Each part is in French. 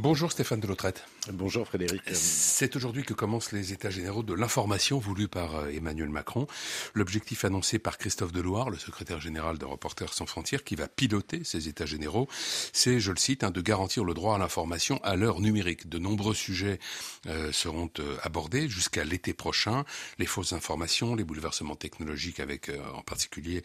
Bonjour Stéphane Delotrette. Bonjour Frédéric. C'est aujourd'hui que commencent les états généraux de l'information voulus par euh, Emmanuel Macron. L'objectif annoncé par Christophe Deloire, le secrétaire général de Reporters sans frontières, qui va piloter ces états généraux, c'est, je le cite, hein, de garantir le droit à l'information à l'heure numérique. De nombreux sujets euh, seront euh, abordés jusqu'à l'été prochain. Les fausses informations, les bouleversements technologiques avec en particulier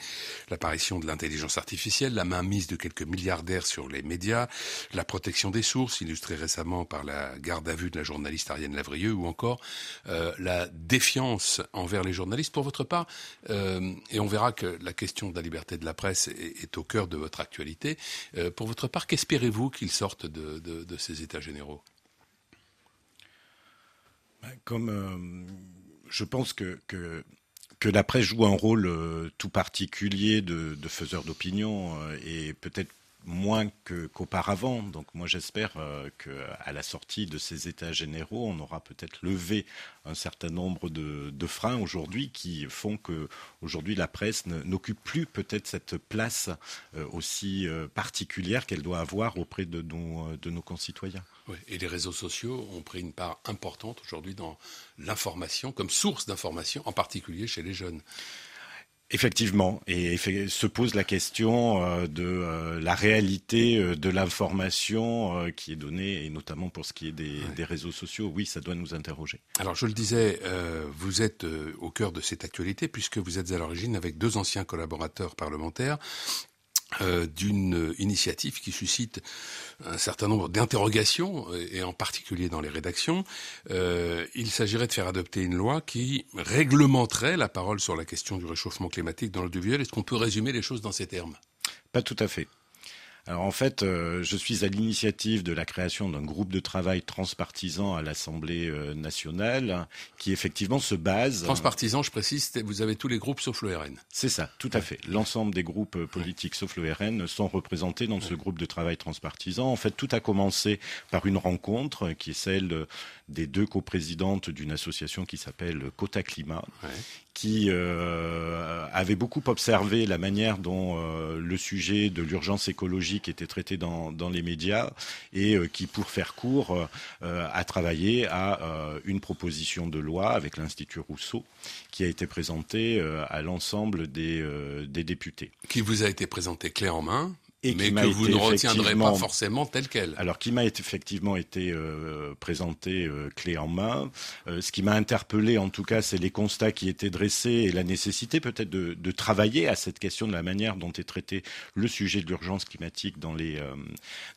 l'apparition de l'intelligence artificielle, la mainmise de quelques milliardaires sur les médias, la protection des sources, illustrée récemment par la garde à vue de la journaliste Ariane Lavrieux, ou encore euh, la défiance envers les journalistes. Pour votre part, euh, et on verra que la question de la liberté de la presse est, au cœur de votre actualité, euh, pour votre part, qu'espérez-vous qu'ils sortent de, ces États généraux? Ben, Comme je pense que, que que la presse joue un rôle tout particulier de, de faiseur d'opinion et peut-être moins qu'auparavant. Donc moi j'espère euh, qu'à la sortie de ces états généraux, on aura peut-être levé un certain nombre de, freins aujourd'hui qui font que aujourd'hui la presse n'occupe plus peut-être cette place euh, aussi euh, particulière qu'elle doit avoir auprès de nos, de nos concitoyens. et les réseaux sociaux ont pris une part importante aujourd'hui dans l'information, comme source d'information, en particulier chez les jeunes. Effectivement, et se pose la question euh, de euh, la réalité euh, de l'information qui est donnée, et notamment pour ce qui est des, des, réseaux sociaux. Oui, ça doit nous interroger. Alors, je le disais, vous êtes au cœur de cette actualité puisque vous êtes à l'origine avec deux anciens collaborateurs parlementaires euh, d'une initiative qui suscite un certain nombre d'interrogations, et en particulier dans les rédactions. Euh, il s'agirait de faire adopter une loi qui réglementerait la parole sur la question du réchauffement climatique dans l'audiovisuel. Est-ce qu'on peut résumer les choses dans ces termes? Pas tout à fait. Alors en fait, euh, je suis à l'initiative de la création d'un groupe de travail transpartisan à l'Assemblée euh, nationale qui effectivement se base... Transpartisan, je précise, vous avez tous les groupes sauf le RN. C'est ça, tout à fait. L'ensemble des groupes euh, politiques sauf le RN sont représentés dans ce groupe de travail transpartisan. En fait, tout a commencé par une rencontre qui est celle des deux coprésidentes d'une association qui s'appelle Cota Climat, qui euh, avait beaucoup observé la manière dont euh, le sujet de l'urgence écologique était traité dans, les médias et euh, qui, pour faire court, euh, a travaillé à une proposition de loi avec l'Institut Rousseau qui a été présentée à l'ensemble des, des députés. Qui vous a été présentée clé en main et mais que vous ne retiendrez pas forcément tel quel. Alors qui m'a effectivement été euh, présenté euh, clé en main. Euh, ce qui m'a interpellé en tout cas, c'est les constats qui étaient dressés et la nécessité peut-être de, de, travailler à cette question de la manière dont est traité le sujet de l'urgence climatique dans les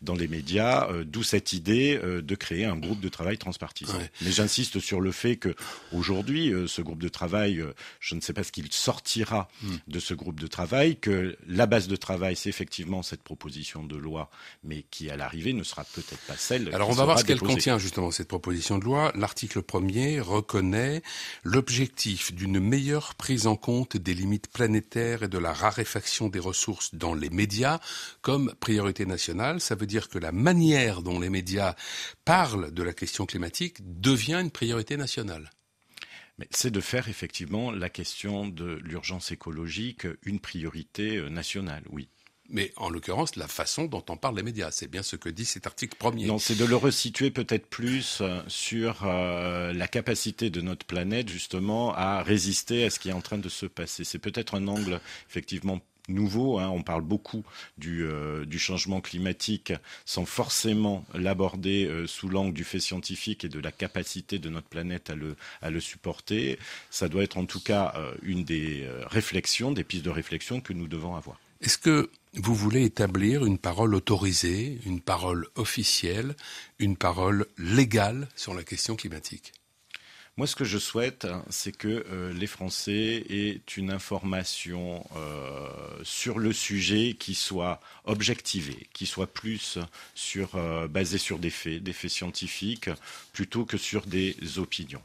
dans les médias. D'où cette idée de créer un groupe de travail transpartisan. Mais j'insiste sur le fait que aujourd'hui, ce groupe de travail, je ne sais pas ce qu'il sortira hmm. de ce groupe de travail, que la base de travail, c'est effectivement cette proposition de loi, mais qui à l'arrivée ne sera peut-être pas celle. Alors on va voir ce qu'elle contient justement cette proposition de loi. L'article premier reconnaît l'objectif d'une meilleure prise en compte des limites planétaires et de la raréfaction des ressources dans les médias comme priorité nationale. Ça veut dire que la manière dont les médias parlent de la question climatique devient une priorité nationale. C'est de faire effectivement la question de l'urgence écologique une priorité euh, nationale, oui mais en l'occurrence la façon dont on parle les médias. C'est bien ce que dit cet article premier. Non, c'est de le resituer peut-être plus euh, sur euh, la capacité de notre planète justement à résister à ce qui est en train de se passer. C'est peut-être un angle effectivement nouveau. Hein. On parle beaucoup du, euh, du, changement climatique sans forcément l'aborder sous l'angle du fait scientifique et de la capacité de notre planète à le, à le supporter. Ça doit être en tout cas une des réflexions, des pistes de réflexion que nous devons avoir. Est-ce que vous voulez établir une parole autorisée, une parole officielle, une parole légale sur la question climatique moi, ce que je souhaite, hein, c'est que euh, les Français aient une information euh, sur le sujet qui soit objectivée, qui soit plus sur, euh, basée sur des faits, des faits scientifiques, plutôt que sur des opinions.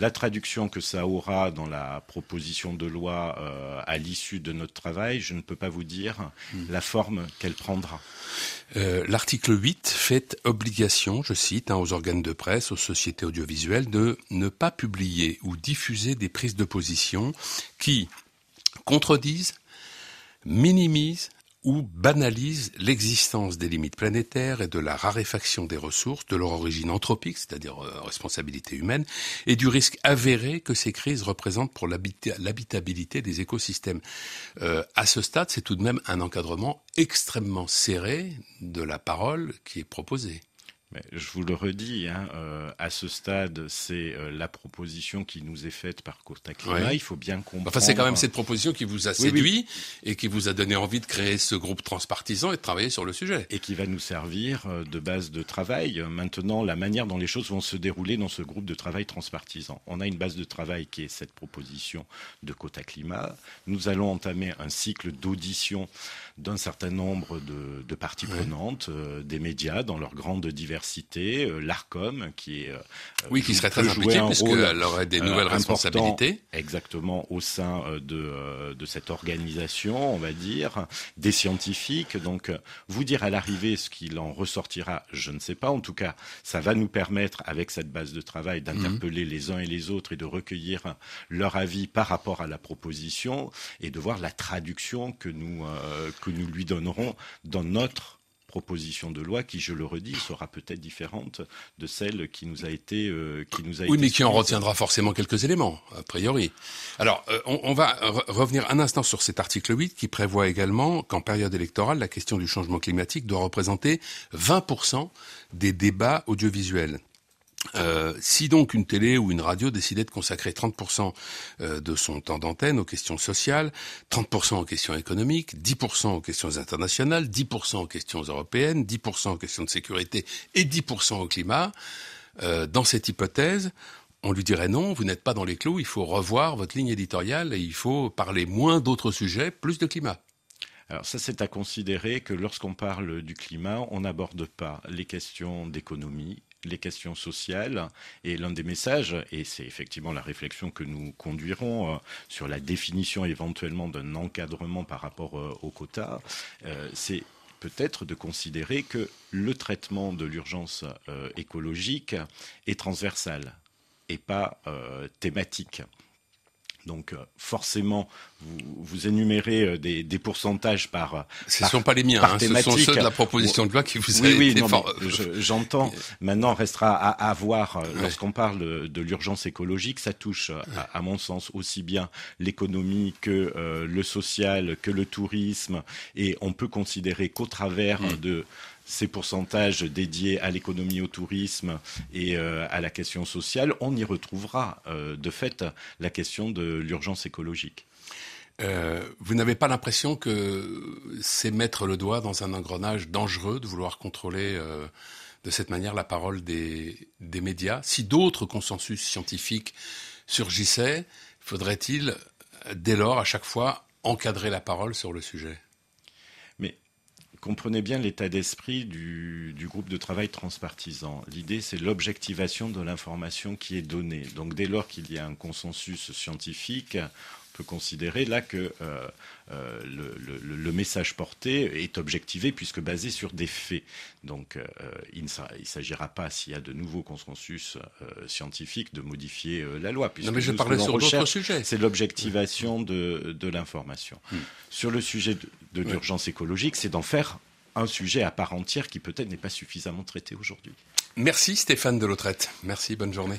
La traduction que ça aura dans la proposition de loi euh, à l'issue de notre travail, je ne peux pas vous dire hmm. la forme qu'elle prendra. Euh, l'article 8 fait obligation, je cite, hein, aux organes de presse, aux sociétés audiovisuelles, de ne pas publier ou diffuser des prises de position qui contredisent, minimisent ou banalise l'existence des limites planétaires et de la raréfaction des ressources, de leur origine anthropique, c'est-à-dire euh, responsabilité humaine, et du risque avéré que ces crises représentent pour l'habitabilité des écosystèmes. Euh, à ce stade, c'est tout de même un encadrement extrêmement serré de la parole qui est proposé. Mais je vous le redis, hein, euh, à ce stade, c'est euh, la proposition qui nous est faite par Costa Climat. Il faut bien comprendre. Enfin, c'est quand même cette proposition qui vous a séduit et qui vous a donné envie de créer ce groupe transpartisan et de travailler sur le sujet. Et qui va nous servir euh, de base de travail. Maintenant, la manière dont les choses vont se dérouler dans ce groupe de travail transpartisan. On a une base de travail qui est cette proposition de Cota Climat. Nous allons entamer un cycle d'audition d'un certain nombre de, de parties prenantes, des médias dans leur grande diversité euh, l'Arcom, qui est euh, oui, qui serait très impliquée puisqu'elle aurait des nouvelles euh, responsabilités. Exactement au sein de de cette organisation, on va dire, des scientifiques. Donc, vous dire à l'arrivée ce qu'il en ressortira, je ne sais pas. En tout cas, ça va nous permettre, avec cette base de travail, d'interpeller mhm. les uns et les autres et de recueillir leur avis par rapport à la proposition et de voir la traduction que nous que nous lui donnerons dans notre proposition de loi qui, je le redis, sera peut-être différente de celle qui nous a été euh, qui nous a oui, mais qui en retiendra forcément quelques éléments a priori. Alors, euh, on, on, va revenir un instant sur cet article 8 qui prévoit également qu'en période électorale, la question du changement climatique doit représenter 20 des débats audiovisuels. Euh, si donc une télé ou une radio décidait de consacrer 30% euh, de son temps d'antenne aux questions sociales, 30% aux questions économiques, 10% aux questions internationales, 10% aux questions européennes, 10% aux questions de sécurité et 10% au climat, euh, dans cette hypothèse, on lui dirait non, vous n'êtes pas dans les clous, il faut revoir votre ligne éditoriale et il faut parler moins d'autres sujets, plus de climat. Alors ça, c'est à considérer que lorsqu'on parle du climat, on n'aborde pas les questions d'économie, les questions sociales. Et l'un des messages, et c'est effectivement la réflexion que nous conduirons euh, sur la définition éventuellement d'un encadrement par rapport euh, aux quotas, euh, c'est peut-être de considérer que le traitement de l'urgence écologique est transversal et pas thématique. Donc euh, forcément, vous, vous énumérez euh, des, des, pourcentages par. Euh, ce ne sont pas les miens, hein, ce sont ceux de la proposition de loi qui vous oui, oui, J'entends. Maintenant, restera à, à voir lorsqu'on parle de l'urgence écologique, ça touche, à, mon sens, aussi bien l'économie que le social, que le tourisme, et on peut considérer qu'au travers mm. de ces pourcentages dédiés à l'économie, au tourisme et euh, à la question sociale, on y retrouvera euh, de fait la question de l'urgence écologique. Euh, vous n'avez pas l'impression que c'est mettre le doigt dans un engrenage dangereux de vouloir contrôler de cette manière la parole des, des médias? Si d'autres consensus scientifiques surgissaient, faudrait-il dès lors à chaque fois encadrer la parole sur le sujet? Comprenez bien l'état d'esprit du, groupe de travail transpartisan. L'idée, c'est l'objectivation de l'information qui est donnée. Donc dès lors qu'il y a un consensus scientifique, peut considérer là que euh, euh, le, message porté est objectivé puisque basé sur des faits. Donc euh, il ne s'agira pas, s'il y a de nouveaux consensus scientifiques, de modifier la loi. Non mais je parlais sur d'autres sujets. C'est l'objectivation de, l'information. Hmm. Sur le sujet de, l'urgence écologique, c'est d'en faire un sujet à part entière qui peut-être n'est pas suffisamment traité aujourd'hui. Merci Stéphane Delautrette. Merci, bonne journée.